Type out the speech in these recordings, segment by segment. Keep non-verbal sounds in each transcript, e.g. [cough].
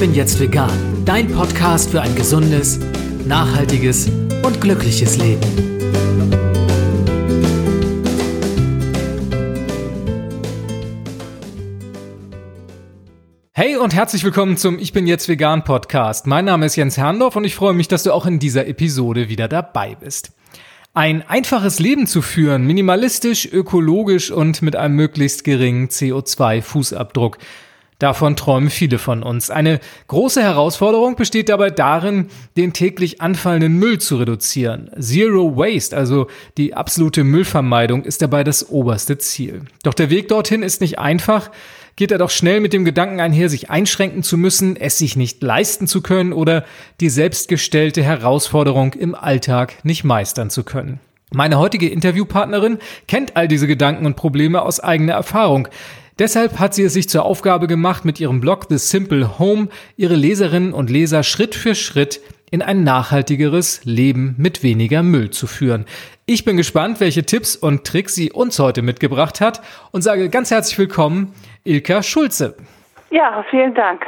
bin jetzt vegan. Dein Podcast für ein gesundes, nachhaltiges und glückliches Leben. Hey und herzlich willkommen zum Ich bin jetzt vegan Podcast. Mein Name ist Jens Herndorf und ich freue mich, dass du auch in dieser Episode wieder dabei bist. Ein einfaches Leben zu führen, minimalistisch, ökologisch und mit einem möglichst geringen CO2-Fußabdruck. Davon träumen viele von uns. Eine große Herausforderung besteht dabei darin, den täglich anfallenden Müll zu reduzieren. Zero Waste, also die absolute Müllvermeidung, ist dabei das oberste Ziel. Doch der Weg dorthin ist nicht einfach, geht er doch schnell mit dem Gedanken einher, sich einschränken zu müssen, es sich nicht leisten zu können oder die selbstgestellte Herausforderung im Alltag nicht meistern zu können. Meine heutige Interviewpartnerin kennt all diese Gedanken und Probleme aus eigener Erfahrung. Deshalb hat sie es sich zur Aufgabe gemacht, mit ihrem Blog The Simple Home ihre Leserinnen und Leser Schritt für Schritt in ein nachhaltigeres Leben mit weniger Müll zu führen. Ich bin gespannt, welche Tipps und Tricks sie uns heute mitgebracht hat und sage ganz herzlich willkommen, Ilka Schulze. Ja, vielen Dank.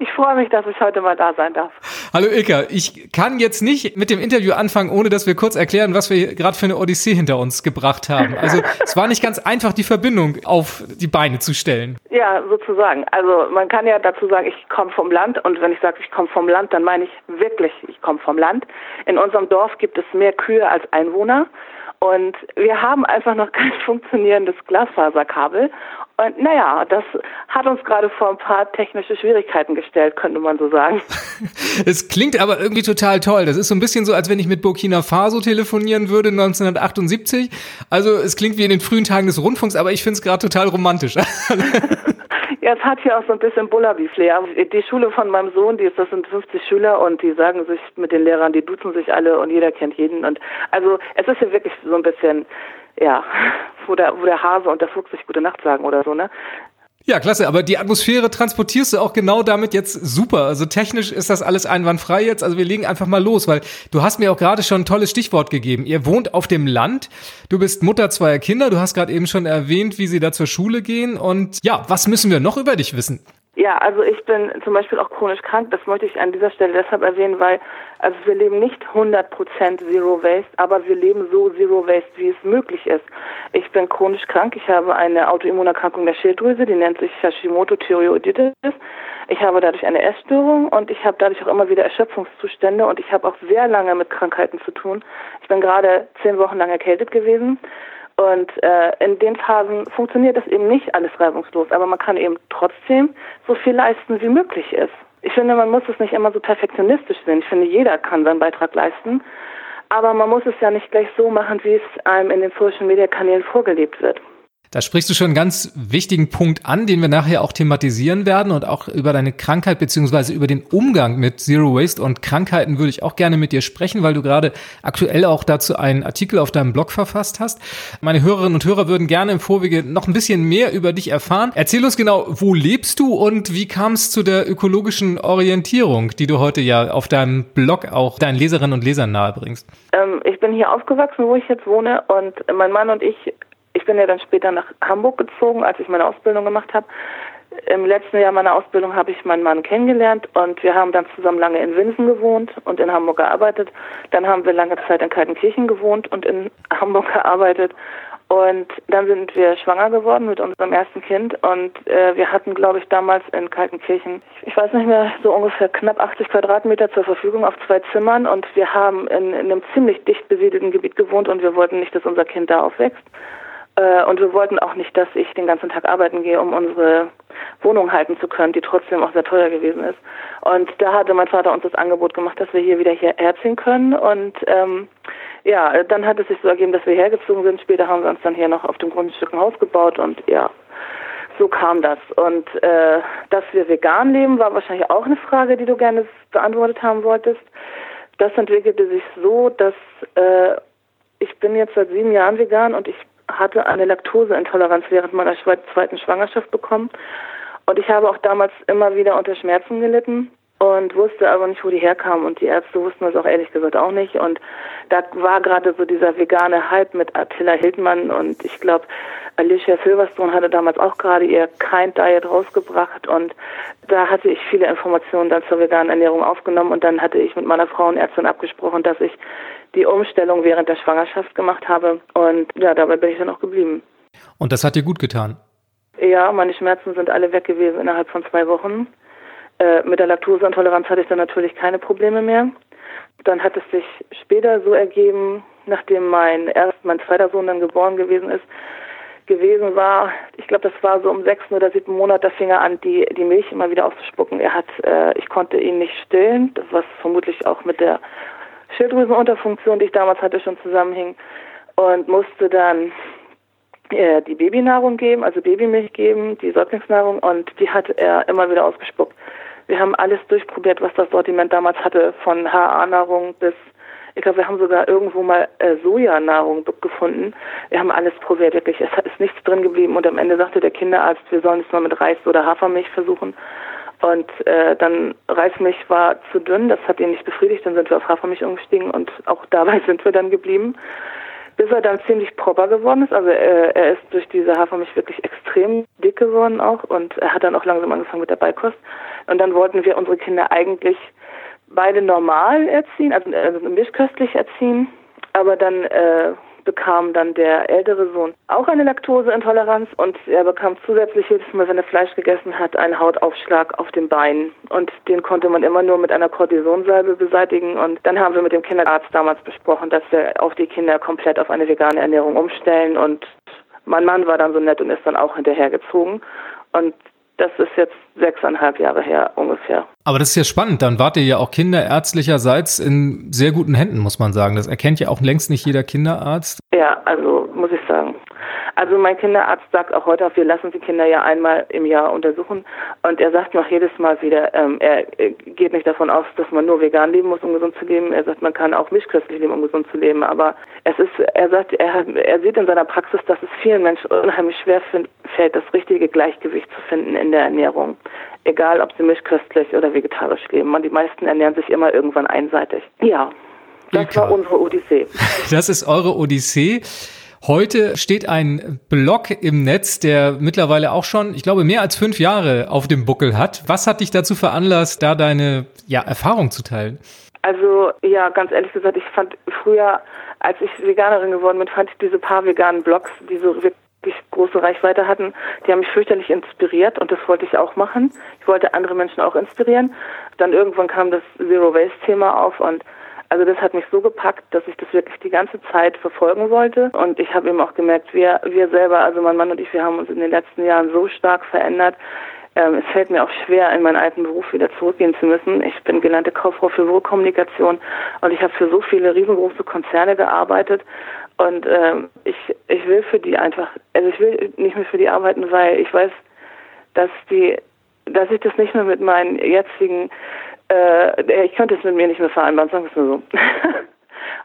Ich freue mich, dass ich heute mal da sein darf. Hallo Ilka, ich kann jetzt nicht mit dem Interview anfangen, ohne dass wir kurz erklären, was wir gerade für eine Odyssee hinter uns gebracht haben. Also es war nicht ganz einfach, die Verbindung auf die Beine zu stellen. Ja, sozusagen. Also man kann ja dazu sagen, ich komme vom Land und wenn ich sage, ich komme vom Land, dann meine ich wirklich, ich komme vom Land. In unserem Dorf gibt es mehr Kühe als Einwohner. Und wir haben einfach noch kein [laughs] funktionierendes Glasfaserkabel. Und naja, das hat uns gerade vor ein paar technische Schwierigkeiten gestellt, könnte man so sagen. [laughs] Es klingt aber irgendwie total toll. Das ist so ein bisschen so, als wenn ich mit Burkina Faso telefonieren würde 1978. Also es klingt wie in den frühen Tagen des Rundfunks, aber ich finde es gerade total romantisch. [laughs] Ja, es hat hier auch so ein bisschen Bullaby-Flair. Die Schule von meinem Sohn, die ist, das sind 50 Schüler und die sagen sich mit den Lehrern, die duzen sich alle und jeder kennt jeden. Und also es ist hier wirklich so ein bisschen, ja, [laughs] wo der, wo der Hase und der Fuchs sich gute Nacht sagen oder so, ne? Ja, klasse, aber die Atmosphäre transportierst du auch genau damit jetzt super. Also technisch ist das alles einwandfrei jetzt. Also wir legen einfach mal los, weil du hast mir auch gerade schon ein tolles Stichwort gegeben. Ihr wohnt auf dem Land, du bist Mutter zweier Kinder, du hast gerade eben schon erwähnt, wie sie da zur Schule gehen. Und ja, was müssen wir noch über dich wissen? Ja, also ich bin zum Beispiel auch chronisch krank. Das möchte ich an dieser Stelle deshalb erwähnen, weil also wir leben nicht 100% Zero Waste, aber wir leben so Zero Waste, wie es möglich ist. Ich bin chronisch krank. Ich habe eine Autoimmunerkrankung der Schilddrüse, die nennt sich Hashimoto-Thyreoiditis. Ich habe dadurch eine Essstörung und ich habe dadurch auch immer wieder Erschöpfungszustände und ich habe auch sehr lange mit Krankheiten zu tun. Ich bin gerade zehn Wochen lang erkältet gewesen und äh, in den Phasen funktioniert das eben nicht alles reibungslos, aber man kann eben trotzdem so viel leisten, wie möglich ist. Ich finde, man muss es nicht immer so perfektionistisch sehen. Ich finde, jeder kann seinen Beitrag leisten, aber man muss es ja nicht gleich so machen, wie es einem in den Social-Media-Kanälen vorgelebt wird. Da sprichst du schon einen ganz wichtigen Punkt an, den wir nachher auch thematisieren werden und auch über deine Krankheit beziehungsweise über den Umgang mit Zero Waste und Krankheiten würde ich auch gerne mit dir sprechen, weil du gerade aktuell auch dazu einen Artikel auf deinem Blog verfasst hast. Meine Hörerinnen und Hörer würden gerne im Vorwege noch ein bisschen mehr über dich erfahren. Erzähl uns genau, wo lebst du und wie kam es zu der ökologischen Orientierung, die du heute ja auf deinem Blog auch deinen Leserinnen und Lesern nahebringst? Ähm, ich bin hier aufgewachsen, wo ich jetzt wohne und mein Mann und ich ich bin ja dann später nach Hamburg gezogen, als ich meine Ausbildung gemacht habe. Im letzten Jahr meiner Ausbildung habe ich meinen Mann kennengelernt und wir haben dann zusammen lange in Winsen gewohnt und in Hamburg gearbeitet. Dann haben wir lange Zeit in Kaltenkirchen gewohnt und in [laughs] Hamburg gearbeitet. Und dann sind wir schwanger geworden mit unserem ersten Kind und äh, wir hatten, glaube ich, damals in Kaltenkirchen, ich weiß nicht mehr, so ungefähr knapp 80 Quadratmeter zur Verfügung auf zwei Zimmern und wir haben in, in einem ziemlich dicht besiedelten Gebiet gewohnt und wir wollten nicht, dass unser Kind da aufwächst. Äh, und wir wollten auch nicht, dass ich den ganzen Tag arbeiten gehe, um unsere Wohnung halten zu können, die trotzdem auch sehr teuer gewesen ist. Und da hatte mein Vater uns das Angebot gemacht, dass wir hier wieder hierher ziehen können. Und ähm, ja, dann hat es sich so ergeben, dass wir hergezogen sind. Später haben wir uns dann hier noch auf dem Grundstück ein Haus gebaut und ja, so kam das. Und äh, dass wir vegan leben, war wahrscheinlich auch eine Frage, die du gerne beantwortet haben wolltest. Das entwickelte sich so, dass äh, ich bin jetzt seit sieben Jahren vegan und ich hatte eine Laktoseintoleranz während meiner zweiten Schwangerschaft bekommen. Und ich habe auch damals immer wieder unter Schmerzen gelitten und wusste aber nicht, wo die herkamen. Und die Ärzte wussten das auch ehrlich gesagt auch nicht. Und da war gerade so dieser vegane Hype mit Attila Hildmann. Und ich glaube, Alicia Silverstone hatte damals auch gerade ihr Kind Diet rausgebracht und da hatte ich viele Informationen dann zur veganen Ernährung aufgenommen und dann hatte ich mit meiner Frauenärztin abgesprochen, dass ich die Umstellung während der Schwangerschaft gemacht habe und ja, dabei bin ich dann auch geblieben. Und das hat dir gut getan? Ja, meine Schmerzen sind alle weg gewesen innerhalb von zwei Wochen. Äh, mit der Laktoseintoleranz hatte ich dann natürlich keine Probleme mehr. Dann hat es sich später so ergeben, nachdem mein erst mein zweiter Sohn dann geboren gewesen ist, gewesen war, ich glaube, das war so im sechsten oder siebten Monat, da fing er an, die, die Milch immer wieder auszuspucken. Er hat, äh, ich konnte ihn nicht stillen, das was vermutlich auch mit der Schilddrüsenunterfunktion, die ich damals hatte, schon zusammenhing und musste dann äh, die Babynahrung geben, also Babymilch geben, die Säuglingsnahrung und die hat er immer wieder ausgespuckt. Wir haben alles durchprobiert, was das Sortiment damals hatte, von HA-Nahrung bis, ich glaube, wir haben sogar irgendwo mal äh, Sojanahrung gefunden. Wir haben alles probiert, wirklich. Es ist nichts drin geblieben und am Ende sagte der Kinderarzt, wir sollen es mal mit Reis oder Hafermilch versuchen. Und äh, dann Reismilch war zu dünn, das hat ihn nicht befriedigt, dann sind wir auf Hafermilch umgestiegen und auch dabei [laughs] sind wir dann geblieben bis er dann ziemlich proper geworden ist. Also er, er ist durch diese Hafermilch wirklich extrem dick geworden auch und er hat dann auch langsam angefangen mit der Beikost. Und dann wollten wir unsere Kinder eigentlich beide normal erziehen, also, also mischköstlich erziehen, aber dann äh, bekam dann der ältere Sohn auch eine Laktoseintoleranz und er bekam zusätzlich jedes Mal, wenn er Fleisch gegessen hat, einen Hautaufschlag auf dem Bein. Und den konnte man immer nur mit einer Kortisonsalbe beseitigen. Und dann haben wir mit dem Kinderarzt damals besprochen, dass wir auch die Kinder komplett auf eine vegane Ernährung umstellen. Und mein Mann war dann so nett und ist dann auch hinterhergezogen. Und das ist jetzt sechseinhalb Jahre her ungefähr. Aber das ist ja spannend. Dann wart ihr ja auch kinderärztlicherseits in sehr guten Händen, muss man sagen. Das erkennt ja auch längst nicht jeder Kinderarzt. Ja, also muss ich sagen. Also mein Kinderarzt sagt auch heute, wir lassen die Kinder ja einmal im Jahr untersuchen und er sagt auch jedes Mal wieder, ähm, er geht nicht davon aus, dass man nur vegan leben muss, um gesund zu leben. Er sagt, man kann auch mischköstlich leben, um gesund zu leben. Aber es ist, er sagt, er, er sieht in seiner Praxis, dass es vielen Menschen unheimlich schwer fällt, das richtige Gleichgewicht zu finden in der Ernährung. Egal, ob sie mischköstlich oder vegetarisch leben. Man, die meisten ernähren sich immer irgendwann einseitig. Ja. Das war unsere Odyssee. [laughs] Das ist eure Odyssee. Heute steht ein Blog im Netz, der mittlerweile auch schon, ich glaube, mehr als fünf Jahre auf dem Buckel hat. Was hat dich dazu veranlasst, da deine ja, Erfahrung zu teilen? Also ja, ganz ehrlich gesagt, ich fand früher, als ich Veganerin geworden bin, fand ich diese paar veganen Blogs, die so wirklich große Reichweite hatten, die haben mich fürchterlich inspiriert und das wollte ich auch machen. Ich wollte andere Menschen auch inspirieren. Dann irgendwann kam das Zero Waste Thema auf und also das hat mich so gepackt, dass ich das wirklich die ganze Zeit verfolgen wollte. Und ich habe eben auch gemerkt, wir, wir selber, also mein Mann und ich, wir haben uns in den letzten Jahren so stark verändert. Ähm, es fällt mir auch schwer, in meinen alten Beruf wieder zurückgehen zu müssen. Ich bin gelernte Kauffrau für Wohlkommunikation und ich habe für so viele riesengroße Konzerne gearbeitet. Und ähm, ich, ich will für die einfach, also ich will nicht mehr für die arbeiten, weil ich weiß, dass die, dass ich das nicht mehr mit meinen jetzigen äh, ich könnte es mit mir nicht mehr vereinbaren, sagen wir es nur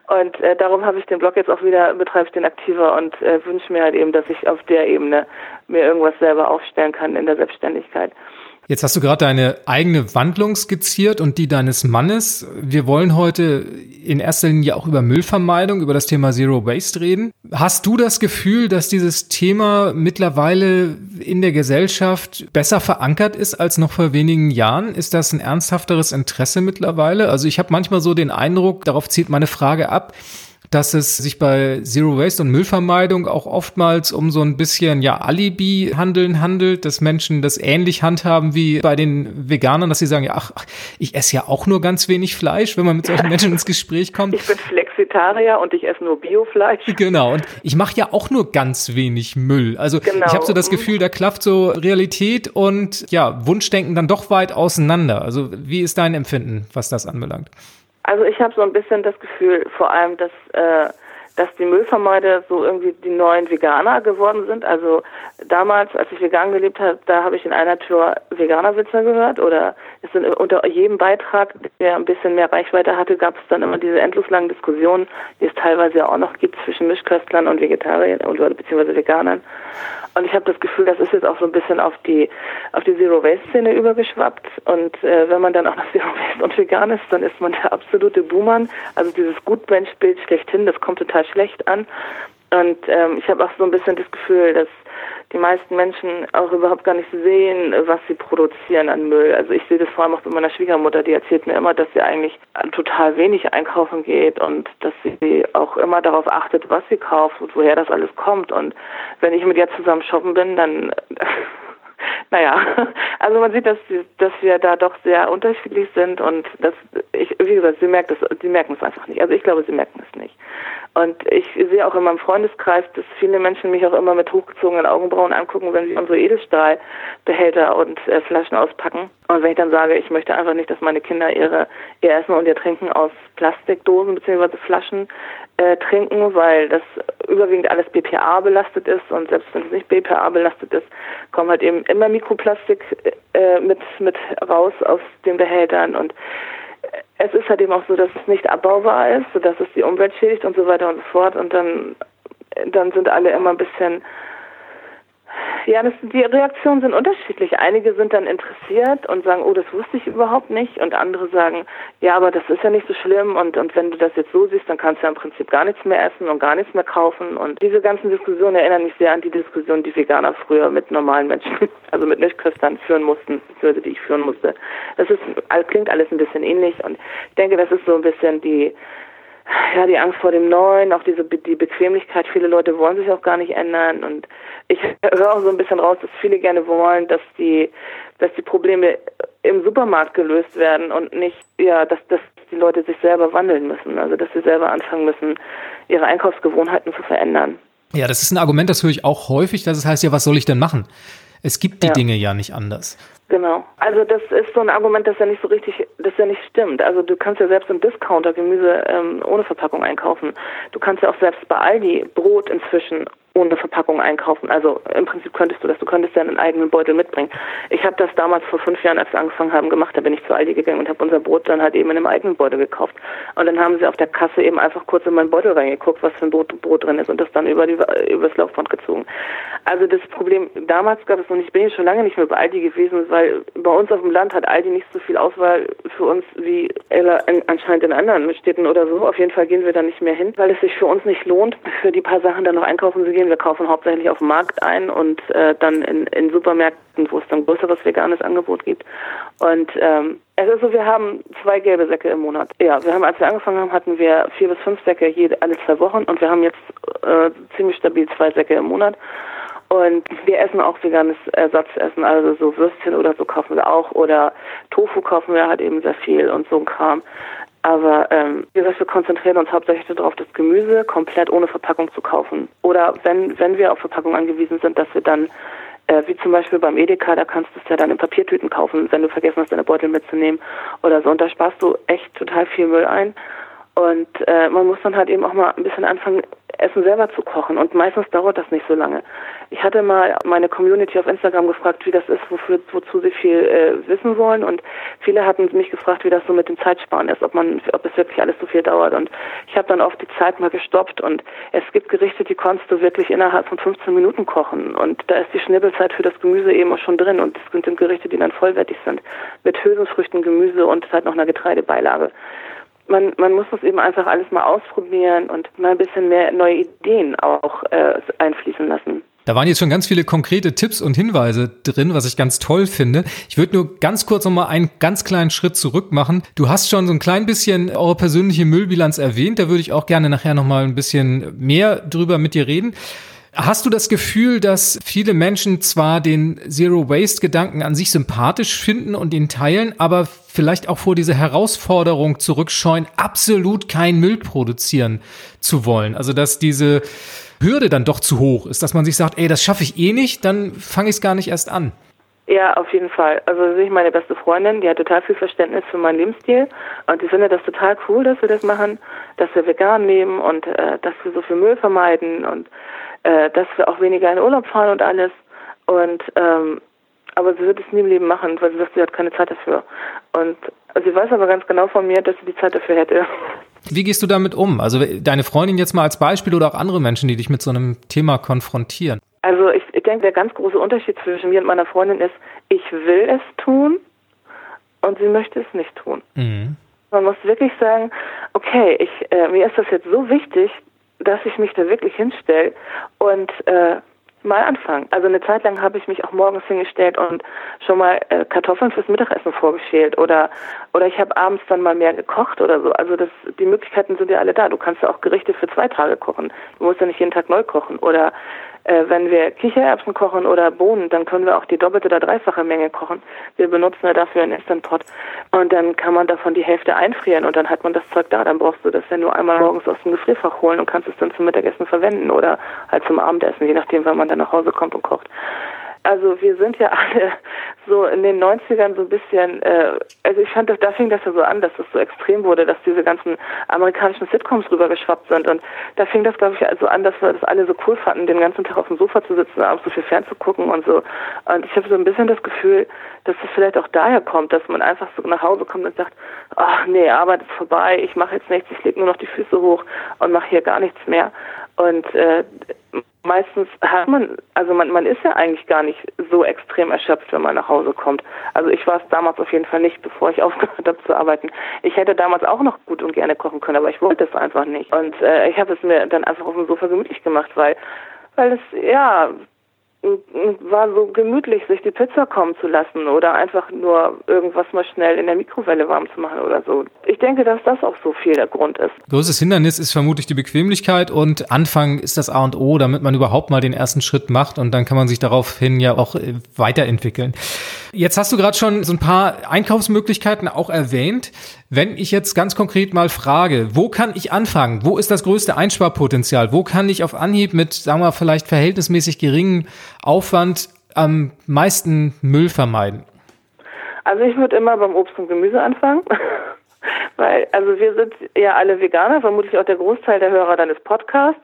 so. [laughs] und äh, darum habe ich den Blog jetzt auch wieder, betreibe ich den aktiver und äh, wünsche mir halt eben, dass ich auf der Ebene mir irgendwas selber aufstellen kann in der Selbstständigkeit. Jetzt hast du gerade deine eigene Wandlung skizziert und die deines Mannes. Wir wollen heute in erster Linie auch über Müllvermeidung, über das Thema Zero Waste reden. Hast du das Gefühl, dass dieses Thema mittlerweile in der Gesellschaft besser verankert ist als noch vor wenigen Jahren? Ist das ein ernsthafteres Interesse mittlerweile? Also ich habe manchmal so den Eindruck, darauf zielt meine Frage ab, dass es sich bei Zero Waste und Müllvermeidung auch oftmals um so ein bisschen ja Alibi-Handeln handelt, dass Menschen das ähnlich handhaben wie bei den Veganern, dass sie sagen, ja, ach, ich esse ja auch nur ganz wenig Fleisch, wenn man mit solchen Menschen ins Gespräch kommt. Ich bin Flexitarier und ich esse nur Biofleisch. [laughs] Genau, und ich mache ja auch nur ganz wenig Müll. Also genau. ich habe so das Gefühl, da klafft so Realität und ja, Wunschdenken dann doch weit auseinander. Also wie ist dein Empfinden, was das anbelangt? Also ich habe so ein bisschen das Gefühl, vor allem, dass äh, dass die Müllvermeider so irgendwie die neuen Veganer geworden sind. Also damals, als ich vegan gelebt habe, da habe ich in einer Tür Veganerwitze gehört oder es sind unter jedem Beitrag, der ein bisschen mehr Reichweite hatte, gab es dann immer diese endlos langen Diskussionen, die es teilweise auch noch gibt zwischen Mischköstlern und Vegetariern oder beziehungsweise Veganern. Und ich habe das Gefühl, das ist jetzt auch so ein bisschen auf die auf die Zero Waste Szene übergeschwappt. Und äh, wenn man dann auch noch [laughs] Zero Waste und vegan ist, dann ist man der absolute Buhmann. Also dieses Gutmensch-Bild schlechthin, das kommt total schlecht an. Und ähm, ich habe auch so ein bisschen das Gefühl, dass die meisten Menschen auch überhaupt gar nicht sehen, was sie produzieren an Müll. Also ich sehe das vor allem auch bei meiner Schwiegermutter, die erzählt mir immer, dass sie eigentlich total wenig einkaufen geht und dass sie auch immer darauf achtet, was sie kauft und woher das alles kommt. Und wenn ich mit ihr zusammen shoppen bin, dann [laughs] [laughs] naja, [laughs] also man sieht, dass, dass wir da doch sehr unterschiedlich sind und dass ich, wie gesagt, sie merkt es, sie merken es einfach nicht. Also ich glaube, sie merken es nicht. Und ich sehe auch in meinem Freundeskreis, dass viele Menschen mich auch immer mit hochgezogenen Augenbrauen angucken, wenn sie unsere Edelstahlbehälter und äh, Flaschen auspacken. Und wenn ich dann sage, ich möchte einfach nicht, dass meine Kinder ihre, ihr Essen und ihr Trinken aus Plastikdosen bzw. Flaschen äh, trinken, weil das überwiegend alles BPA belastet ist und selbst wenn es nicht BPA belastet ist, kommen halt eben immer Mikroplastik äh, mit, mit raus aus den Behältern und es ist halt eben auch so, dass es nicht abbaubar ist, sodass es die Umwelt schädigt und so weiter und so fort. Und dann, dann sind alle immer ein bisschen ja, das, die Reaktionen sind unterschiedlich. Einige sind dann interessiert und sagen, oh, das wusste ich überhaupt nicht. Und andere sagen, ja, aber das ist ja nicht so schlimm. Und, und wenn du das jetzt so siehst, dann kannst du ja im Prinzip gar nichts mehr essen und gar nichts mehr kaufen. Und diese ganzen Diskussionen erinnern mich sehr an die Diskussion, die Veganer früher mit normalen Menschen, [laughs] also mit Nichtchristern führen mussten, beziehungsweise die ich führen musste. Das ist, klingt alles ein bisschen ähnlich. Und ich denke, das ist so ein bisschen die, ja, die Angst vor dem Neuen, auch diese die Bequemlichkeit. Viele Leute wollen sich auch gar nicht ändern und ich höre auch so ein bisschen raus, dass viele gerne wollen, dass die, dass die Probleme im Supermarkt gelöst werden und nicht, ja, dass, dass die Leute sich selber wandeln müssen, also dass sie selber anfangen müssen, ihre Einkaufsgewohnheiten zu verändern. Ja, das ist ein Argument, das höre ich auch häufig, dass es heißt, ja, was soll ich denn machen? Es gibt die ja. Dinge ja nicht anders. Genau. Also das ist so ein Argument, das ja nicht so richtig, das ja nicht stimmt. Also du kannst ja selbst im Discounter Gemüse ähm, ohne Verpackung einkaufen. Du kannst ja auch selbst bei Aldi Brot inzwischen ohne Verpackung einkaufen. Also im Prinzip könntest du das, du könntest ja einen eigenen Beutel mitbringen. Ich habe das damals vor fünf Jahren, als wir angefangen haben, gemacht. Da bin ich zu Aldi gegangen und habe unser Brot dann halt eben in einem eigenen Beutel gekauft. Und dann haben sie auf der Kasse eben einfach kurz in meinen Beutel reingeguckt, was für ein Brot, Brot drin ist und das dann über die übers Laufband gezogen. Also das Problem, damals gab es noch nicht, bin ich schon lange nicht mehr bei Aldi gewesen, weil bei uns auf dem Land hat Aldi nicht so viel Auswahl für uns wie anscheinend in anderen Städten oder so. Auf jeden Fall gehen wir da nicht mehr hin, weil es sich für uns nicht lohnt, für die paar Sachen dann noch einkaufen zu gehen Produkten. Wir kaufen hauptsächlich auf dem Markt ein und äh, dann in, in Supermärkten, wo es dann größeres veganes Angebot gibt. Und ähm, es ist so, wir haben zwei gelbe Säcke im Monat. Ja, wir haben, als wir angefangen haben, hatten wir vier bis fünf Säcke jede, alle zwei Wochen und wir haben jetzt äh, ziemlich stabil zwei Säcke im Monat. Und wir essen auch veganes Ersatzessen, also so Würstchen oder so kaufen wir auch oder Tofu kaufen wir halt eben sehr viel und so ein Kram. Aber ähm, wie gesagt, wir konzentrieren uns hauptsächlich darauf, das Gemüse komplett ohne Verpackung zu kaufen. Oder wenn, wenn wir auf Verpackung angewiesen sind, dass wir dann, äh, wie zum Beispiel beim Edeka, da kannst du es ja dann in Papiertüten kaufen, wenn du vergessen hast, deine Beutel mitzunehmen oder so. Und da sparst du echt total viel Müll ein. Und äh, man muss dann halt eben auch mal ein bisschen anfangen, Essen selber zu kochen. Und meistens dauert das nicht so lange. Ich hatte mal meine Community auf Instagram gefragt, wie das ist, wofür, wozu sie viel äh, wissen wollen. Und viele hatten mich gefragt, wie das so mit dem Zeitsparen ist, ob man, ob es wirklich alles so viel dauert. Und ich habe dann oft die Zeit mal gestoppt. Und es gibt Gerichte, die kannst du wirklich innerhalb von 15 Minuten kochen. Und da ist die Schnibbelzeit für das Gemüse eben auch schon drin. Und es sind Gerichte, die dann vollwertig sind. Mit Hülsenfrüchten, Gemüse und halt noch einer Getreidebeilage man, man muss das eben einfach alles mal ausprobieren und mal ein bisschen mehr neue Ideen auch äh, einfließen lassen. Da waren jetzt schon ganz viele konkrete Tipps und Hinweise drin, was ich ganz toll finde. Ich würde nur ganz kurz noch mal einen ganz kleinen Schritt zurück machen. Du hast schon so ein klein bisschen eure persönliche Müllbilanz erwähnt. Da würde ich auch gerne nachher noch mal ein bisschen mehr drüber mit dir reden. Hast du das Gefühl, dass viele Menschen zwar den Zero-Waste-Gedanken an sich sympathisch finden und ihn teilen, aber vielleicht auch vor dieser Herausforderung zurückscheuen, absolut keinen Müll produzieren zu wollen? Also dass diese Hürde dann doch zu hoch ist, dass man sich sagt, ey, das schaffe ich eh nicht, dann fange ich es gar nicht erst an. Ja, auf jeden Fall. Also sehe ich meine beste Freundin, die hat total viel Verständnis für meinen Lebensstil und ich finde das total cool, dass wir das machen, dass wir vegan leben und äh, dass wir so viel Müll vermeiden und äh, dass wir auch weniger in Urlaub fahren und alles. Und ähm, aber sie wird es nie im Leben machen, weil sie sagt, sie hat keine Zeit dafür. Und sie weiß aber ganz genau von mir, dass sie die Zeit dafür hätte. Wie gehst du damit um? Also deine Freundin jetzt mal als Beispiel oder auch andere Menschen, die dich mit so einem Thema konfrontieren? Also ich, ich denke, der ganz große Unterschied zwischen mir und meiner Freundin ist, ich will es tun und sie möchte es nicht tun. Mhm. Man muss wirklich sagen, okay, ich, äh, mir ist das jetzt so wichtig, dass ich mich da wirklich hinstelle und äh, mal anfangen. Also eine Zeit lang habe ich mich auch morgens hingestellt und schon mal äh, Kartoffeln fürs Mittagessen vorgeschält oder oder ich habe abends dann mal mehr gekocht oder so. Also das die Möglichkeiten sind ja alle da. Du kannst ja auch Gerichte für zwei Tage kochen. Du musst ja nicht jeden Tag neu kochen oder äh, wenn wir Kichererbsen kochen oder Bohnen, dann können wir auch die doppelte oder dreifache Menge kochen. Wir benutzen ja dafür einen Instant Pot. Und dann kann man davon die Hälfte einfrieren und dann hat man das Zeug da. Dann brauchst du das ja nur einmal morgens aus dem Gefrierfach holen und kannst es dann zum Mittagessen verwenden oder halt zum Abendessen, je nachdem, wann man dann nach Hause kommt und kocht also wir sind ja alle so in den 90ern so ein bisschen, äh, also ich fand, da fing das ja so an, dass es so extrem wurde, dass diese ganzen amerikanischen Sitcoms rübergeschwappt sind und da fing das, glaube ich, also an, dass wir das alle so cool fanden, den ganzen Tag auf dem Sofa zu sitzen, abends so viel fernzugucken und so. Und ich habe so ein bisschen das Gefühl, dass es vielleicht auch daher kommt, dass man einfach so nach Hause kommt und sagt, ach nee, Arbeit ist vorbei, ich mache jetzt nichts, ich lege nur noch die Füße hoch und mache hier gar nichts mehr. Und äh, meistens hat man, also man, man ist ja eigentlich gar nicht so extrem erschöpft, wenn man nach Hause kommt. Also ich war es damals auf jeden Fall nicht, bevor ich [laughs] aufgehört habe zu arbeiten. Ich hätte damals auch noch gut und gerne kochen können, aber ich wollte es einfach nicht. Und äh, ich habe es mir dann einfach auf dem Sofa gemütlich gemacht, weil weil es ja war so gemütlich, sich die Pizza kommen zu lassen oder einfach nur irgendwas mal schnell in der Mikrowelle warm zu machen oder so. Ich denke, dass das auch so viel der Grund ist. Größtes Hindernis ist vermutlich die Bequemlichkeit und Anfang ist das A und O, damit man überhaupt mal den ersten Schritt macht und dann kann man sich daraufhin ja auch äh, weiterentwickeln. Jetzt hast du gerade schon so ein paar Einkaufsmöglichkeiten auch erwähnt. Wenn ich jetzt ganz konkret mal frage, wo kann ich anfangen? Wo ist das größte Einsparpotenzial? Wo kann ich auf Anhieb mit, sagen wir, vielleicht verhältnismäßig geringem Aufwand am meisten Müll vermeiden? Also ich würde immer beim Obst und Gemüse anfangen. [laughs] Weil, also wir sind ja alle Veganer, vermutlich auch der Großteil der Hörer deines Podcasts.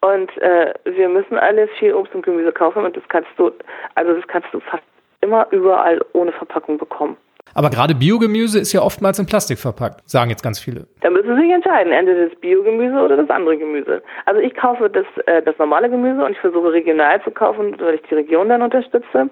Und äh, wir müssen alles viel Obst und Gemüse kaufen und das kannst du, also das kannst du fast immer überall ohne Verpackung bekommen. Aber gerade Biogemüse ist ja oftmals in Plastik verpackt, sagen jetzt ganz viele. Da müssen Sie sich entscheiden, entweder das Biogemüse oder das andere Gemüse. Also ich kaufe das, äh, das normale Gemüse und ich versuche regional zu kaufen, weil ich die Region dann unterstütze.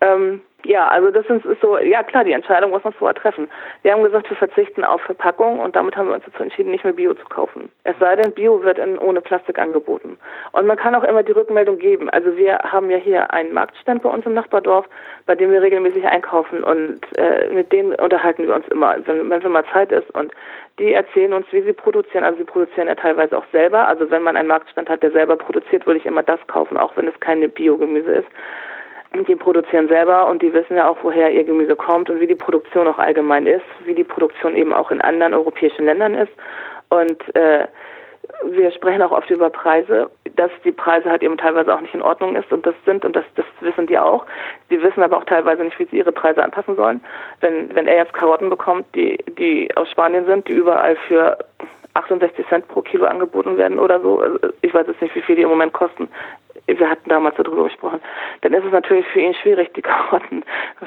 Ähm, ja, also das ist so, ja klar, die Entscheidung muss man vorher treffen. Wir haben gesagt, wir verzichten auf Verpackung und damit haben wir uns dazu entschieden, nicht mehr Bio zu kaufen. Es sei denn, Bio wird in, ohne Plastik angeboten. Und man kann auch immer die Rückmeldung geben. Also wir haben ja hier einen Marktstand bei uns im Nachbardorf, bei dem wir regelmäßig einkaufen und äh, mit denen unterhalten wir uns immer, wenn, wenn mal Zeit ist und die erzählen uns, wie sie produzieren. Also sie produzieren ja teilweise auch selber. Also wenn man einen Marktstand hat, der selber produziert, würde ich immer das kaufen, auch wenn es keine Biogemüse ist die produzieren selber und die wissen ja auch, woher ihr Gemüse kommt und wie die Produktion auch allgemein ist, wie die Produktion eben auch in anderen europäischen Ländern ist. Und äh, wir sprechen auch oft über Preise, dass die Preise halt eben teilweise auch nicht in Ordnung ist und das sind und das, das wissen die auch. Die wissen aber auch teilweise nicht, wie sie ihre Preise anpassen sollen. Wenn, wenn er jetzt Karotten bekommt, die, die aus Spanien sind, die überall für 68 Cent pro Kilo angeboten werden oder so, also ich weiß jetzt nicht, wie viel die im Moment kosten wir hatten damals darüber gesprochen, dann ist es natürlich für ihn schwierig, die Karotten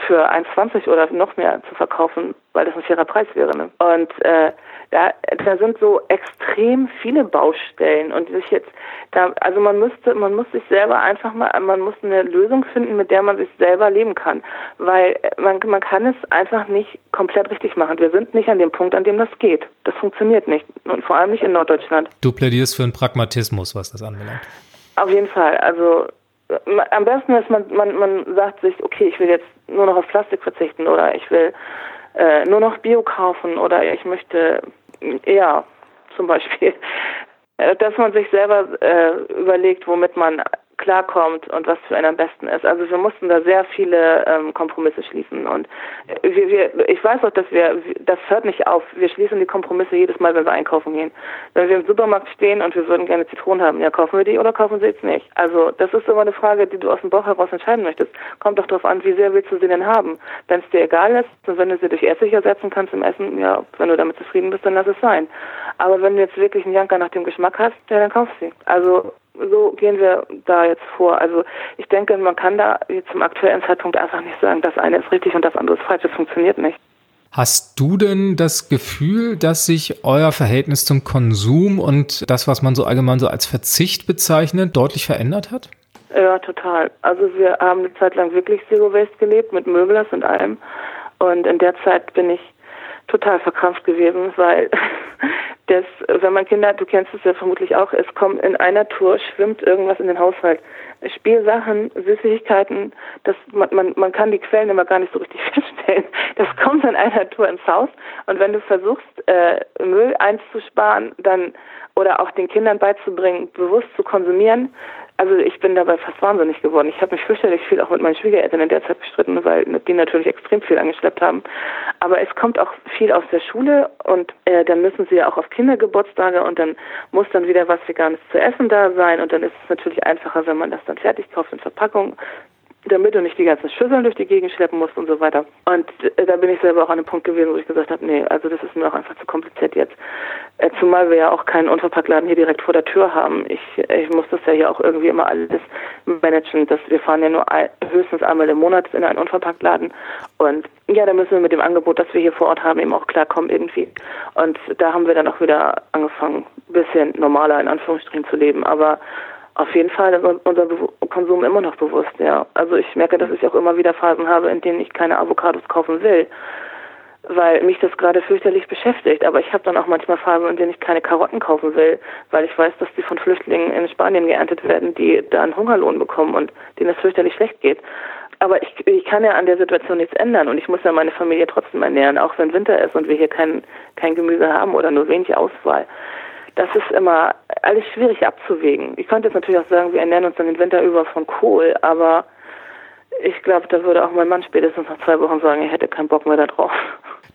für 1,20 oder noch mehr zu verkaufen, weil das ein fairer Preis wäre. Ne? Und äh, da, da sind so extrem viele Baustellen und sich jetzt da, also man müsste, man muss sich selber einfach mal, man muss eine Lösung finden, mit der man sich selber leben kann, weil man, man kann es einfach nicht komplett richtig machen. Wir sind nicht an dem Punkt, an dem das geht. Das funktioniert nicht und vor allem nicht in Norddeutschland. Du plädierst für einen Pragmatismus, was das anbelangt. Auf jeden Fall. Also am besten ist, man, man, man sagt sich, okay, ich will jetzt nur noch auf Plastik verzichten oder ich will äh, nur noch Bio kaufen oder ich möchte, ja, zum Beispiel, [laughs] äh, dass man sich selber äh, überlegt, womit man klarkommt und was für einen am besten ist. Also wir mussten da sehr viele ähm, Kompromisse schließen und wir, wir, ich weiß auch, dass wir, das hört nicht auf. Wir schließen die Kompromisse jedes Mal, wenn wir einkaufen gehen. Wenn wir im Supermarkt stehen und wir würden gerne Zitronen haben, ja, kaufen wir die oder kaufen sie jetzt nicht? Also das ist immer eine Frage, die du aus dem Bauch heraus entscheiden möchtest. Kommt doch darauf an, wie sehr willst du sie denn haben. Wenn es dir egal ist und wenn du sie durch Essig ersetzen kannst im Essen, ja, wenn du damit zufrieden bist, dann lass es sein. Aber wenn du jetzt wirklich einen Janker nach dem Geschmack hast, ja, dann kauf sie. Also so gehen wir da jetzt vor. Also ich denke, man kann da jetzt zum aktuellen Zeitpunkt einfach nicht sagen, das eine ist richtig und das andere ist falsch. Das funktioniert nicht. Hast du denn das Gefühl, dass sich euer Verhältnis zum Konsum und das, was man so allgemein so als Verzicht bezeichnet, deutlich verändert hat? Ja, total. Also wir haben eine Zeit lang wirklich Zero Waste gelebt mit Möblers und allem. Und in der Zeit bin ich total verkrampft gewesen, weil [laughs] dass, wenn man Kinder hat, du kennst es ja vermutlich auch, es kommt in einer Tour, schwimmt irgendwas in den Haushalt. Spielsachen, Süßigkeiten, das, man, man, man kann die Quellen immer gar nicht so richtig [laughs] feststellen. Das kommt in einer Tour ins Haus und wenn du versuchst, äh, Müll einzusparen, dann oder auch den Kindern beizubringen, bewusst zu konsumieren, also ich bin dabei fast wahnsinnig geworden. Ich habe mich fürchterlich viel auch mit meinen Schwiegereltern in der Zeit gestritten, weil die natürlich extrem viel angeschleppt haben. Aber es kommt auch viel aus der Schule und äh, dann müssen sie ja auch auf Kindergeburtstage und dann muss dann wieder was Veganes zu essen da sein und dann ist es natürlich einfacher, wenn man das dann fertig kauft in Verpackung damit du nicht die ganzen Schüsseln durch die Gegend schleppen musst und so weiter. Und äh, da bin ich selber auch an einem Punkt gewesen, wo ich gesagt habe, nee, also das ist mir auch einfach zu kompliziert jetzt. Äh, zumal wir ja auch keinen Unverpacktladen hier direkt vor der Tür haben. Ich, ich muss das ja hier auch irgendwie immer alles managen. Das, wir fahren ja nur höchstens einmal im Monat in einen Unverpacktladen. Und ja, da müssen wir mit dem Angebot, das wir hier vor Ort haben, eben auch klarkommen irgendwie. Und da haben wir dann auch wieder angefangen, ein bisschen normaler in Anführungsstrichen zu leben. Aber auf jeden Fall unser Konsum immer noch bewusst, ja. Also ich merke, dass ich auch immer wieder Phasen habe, in denen ich keine Avocados kaufen will, weil mich das gerade fürchterlich beschäftigt. Aber ich habe dann auch manchmal Phasen, in denen ich keine Karotten kaufen will, weil ich weiß, dass die von Flüchtlingen in Spanien geerntet werden, die da einen Hungerlohn bekommen und denen es fürchterlich schlecht geht. Aber ich, ich kann ja an der Situation nichts ändern und ich muss ja meine Familie trotzdem ernähren, auch wenn Winter ist und wir hier kein, kein Gemüse haben oder nur wenig Auswahl das ist immer alles schwierig abzuwägen. Ich könnte jetzt natürlich auch sagen, wir ernähren uns dann den Winter über von Kohl, aber ich glaube, da würde auch mein Mann spätestens nach zwei Wochen sagen, er hätte keinen Bock mehr darauf.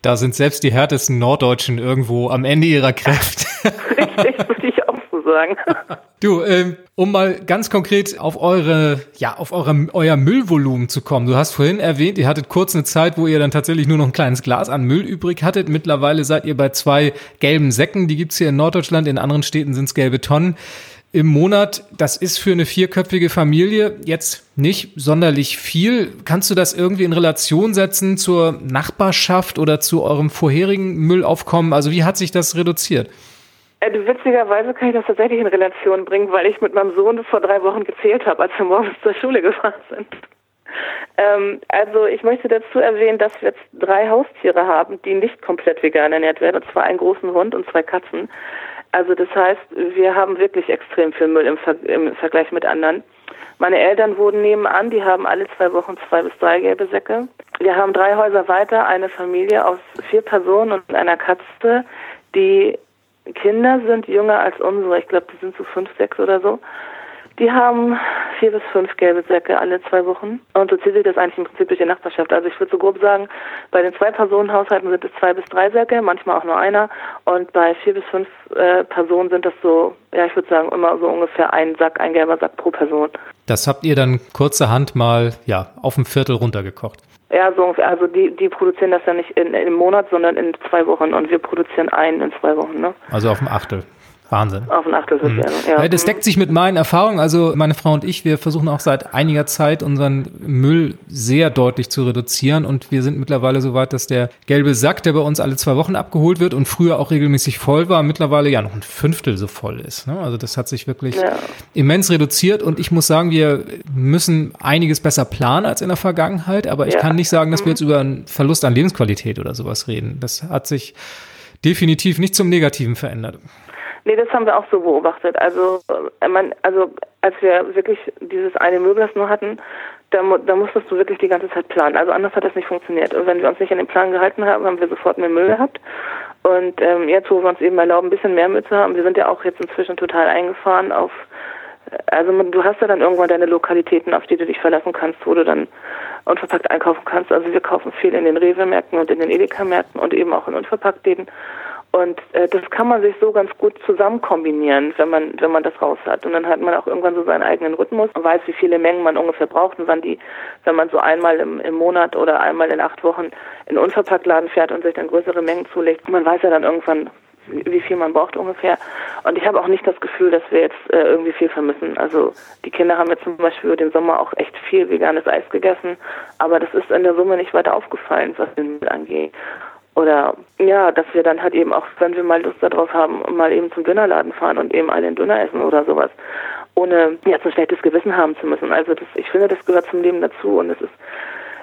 Da sind selbst die härtesten Norddeutschen irgendwo am Ende ihrer Kräfte. [laughs] Richtig, würde ich auch so sagen. [laughs] Du, ähm, um mal ganz konkret auf eure, ja, auf eure, euer Müllvolumen zu kommen. Du hast vorhin erwähnt, ihr hattet kurz eine Zeit, wo ihr dann tatsächlich nur noch ein kleines Glas an Müll übrig hattet. Mittlerweile seid ihr bei zwei gelben Säcken. Die gibt's hier in Norddeutschland. In anderen Städten sind's gelbe Tonnen im Monat. Das ist für eine vierköpfige Familie jetzt nicht sonderlich viel. Kannst du das irgendwie in Relation setzen zur Nachbarschaft oder zu eurem vorherigen Müllaufkommen? Also wie hat sich das reduziert? Äh, witzigerweise kann ich das tatsächlich in Relation bringen, weil ich mit meinem Sohn vor drei Wochen gezählt habe, als wir morgens zur Schule gefahren sind. Ähm, also ich möchte dazu erwähnen, dass wir jetzt drei Haustiere haben, die nicht komplett vegan ernährt werden, und zwar einen großen Hund und zwei Katzen. Also das heißt, wir haben wirklich extrem viel Müll im, Ver im Vergleich mit anderen. Meine Eltern wohnen nebenan, die haben alle zwei Wochen zwei bis drei gelbe Säcke. Wir haben drei Häuser weiter eine Familie aus vier Personen und einer Katze, die Kinder sind jünger als unsere. Ich glaube, die sind so fünf, sechs oder so. Die haben vier bis fünf gelbe Säcke alle zwei Wochen. Und so zieht sich das eigentlich im Prinzip durch die Nachbarschaft. Also ich würde so grob sagen, bei den Zwei-Personen-Haushalten sind es zwei bis drei Säcke, manchmal auch nur einer. Und bei vier bis fünf äh, Personen sind das so, ja, ich würde sagen, immer so ungefähr ein Sack, ein gelber Sack pro Person. Das habt ihr dann kurzerhand mal, ja, auf ein Viertel runtergekocht. Ja, so. Also die, die produzieren das ja nicht in, einem Monat, sondern in zwei Wochen und wir produzieren einen in zwei Wochen, ne? Also auf ein Achtel. Wahnsinn. Auf ein Achtel mhm. ja. Das deckt sich mit meinen Erfahrungen. Also meine Frau und ich, wir versuchen auch seit einiger Zeit unseren Müll sehr deutlich zu reduzieren und wir sind mittlerweile so weit, dass der gelbe Sack, der bei uns alle zwei Wochen abgeholt wird und früher auch regelmäßig voll war, mittlerweile ja noch ein Fünftel so voll ist. Ne? Also das hat sich wirklich ja. immens reduziert und ich muss sagen, wir müssen einiges besser planen als in der Vergangenheit, aber ich ja. kann nicht sagen, dass wir mhm. jetzt über einen Verlust an Lebensqualität oder sowas reden. Das hat sich definitiv nicht zum Negativen verändert. Nee, das haben wir auch so beobachtet. Also, äh, man, also als wir wirklich dieses eine Möbel nur hatten, da, da musstest du wirklich die ganze Zeit planen. Also anders hat das nicht funktioniert. Und wenn wir uns nicht an den Plan gehalten haben, haben wir sofort mehr Müll gehabt. Und ähm, jetzt, wo wir uns eben erlauben, ein bisschen mehr Müll zu haben, wir sind ja auch jetzt inzwischen total eingefahren auf äh, also du hast ja dann irgendwann deine Lokalitäten, auf die du dich verlassen kannst, wo du dann unverpackt einkaufen kannst. Also wir kaufen viel in den Rewe-Märkten und in den Edeka-Märkten und eben auch in Unverpacktläden. Und äh, das kann man sich so ganz gut zusammen kombinieren, wenn man wenn man das raus hat. Und dann hat man auch irgendwann so seinen eigenen Rhythmus und weiß, wie viele Mengen man ungefähr braucht und wann die, wenn man so einmal im, im Monat oder einmal in acht Wochen in Unverpacktladen fährt und sich dann größere Mengen zulegt. Man weiß ja dann irgendwann, wie viel man braucht ungefähr. Und ich habe auch nicht das Gefühl, dass wir jetzt äh, irgendwie viel vermissen. Also die Kinder haben jetzt zum Beispiel über den Sommer auch echt viel veganes Eis gegessen, aber das ist in der Summe nicht weiter aufgefallen, was den Müll angeht. Oder ja, dass wir dann halt eben auch, wenn wir mal Lust darauf haben, mal eben zum Dönerladen fahren und eben einen Döner essen oder sowas, ohne jetzt ein schlechtes Gewissen haben zu müssen. Also das, ich finde, das gehört zum Leben dazu und es ist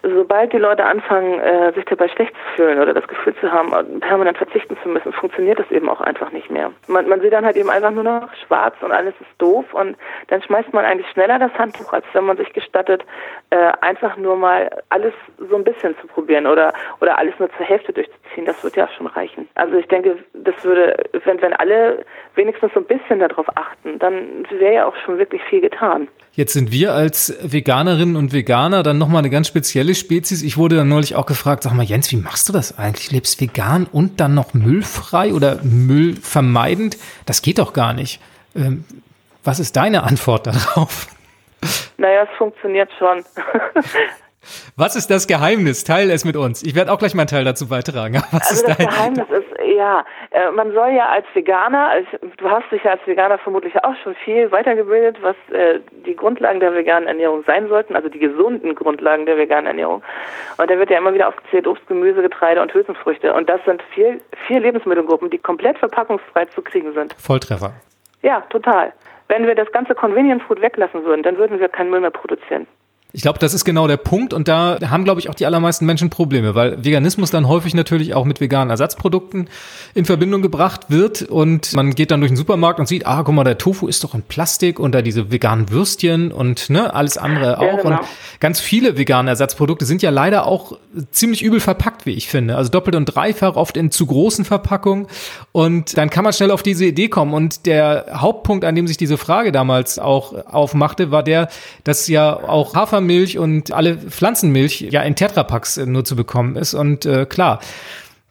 sobald die Leute anfangen, äh, sich dabei schlecht zu fühlen oder das Gefühl zu haben, permanent verzichten zu müssen, funktioniert das eben auch einfach nicht mehr. Man, man sieht dann halt eben einfach nur noch schwarz und alles ist doof und dann schmeißt man eigentlich schneller das Handtuch, als wenn man sich gestattet, äh, einfach nur mal alles so ein bisschen zu probieren oder, oder alles nur zur Hälfte durchzuziehen. Das wird ja schon reichen. Also ich denke, das würde, wenn, wenn alle wenigstens so ein bisschen darauf achten, dann wäre ja auch schon wirklich viel getan. Jetzt sind wir als Veganerinnen und Veganer dann nochmal eine ganz spezielle Spezies. Ich wurde dann neulich auch gefragt, sag mal Jens, wie machst du das eigentlich? Lebst vegan und dann noch müllfrei oder müllvermeidend? Das geht doch gar nicht. Ähm, was ist deine Antwort darauf? Naja, es funktioniert schon. [laughs] Was ist das Geheimnis? Teil es mit uns. Ich werde auch gleich meinen Teil dazu beitragen. Was also das Geheimnis ist, ja, äh, man soll ja als Veganer, als, du hast dich ja als Veganer vermutlich auch schon viel weitergebildet, was äh, die Grundlagen der veganen Ernährung sein sollten, also die gesunden Grundlagen der veganen Ernährung. Und da wird ja immer wieder aufgezählt Obst, Gemüse, Getreide und Hülsenfrüchte. Und das sind vier, vier Lebensmittelgruppen, die komplett verpackungsfrei zu kriegen sind. Volltreffer. Ja, total. Wenn wir das ganze Convenience Food weglassen würden, dann würden wir keinen Müll mehr produzieren. Ich glaube, das ist genau der Punkt und da haben, glaube ich, auch die allermeisten Menschen Probleme, weil Veganismus dann häufig natürlich auch mit veganen Ersatzprodukten in Verbindung gebracht wird und man geht dann durch den Supermarkt und sieht, ah, guck mal, der Tofu ist doch in Plastik und da diese veganen Würstchen und ne, alles andere auch. Ja, genau. Und ganz viele vegane Ersatzprodukte sind ja leider auch ziemlich übel verpackt, wie ich finde. Also doppelt und dreifach, oft in zu großen Verpackungen und dann kann man schnell auf diese Idee kommen und der Hauptpunkt, an dem sich diese Frage damals auch aufmachte, war der, dass ja auch Hafer Hafermilch und alle Pflanzenmilch ja in Tetrapacks äh, nur zu bekommen ist. Und äh, klar,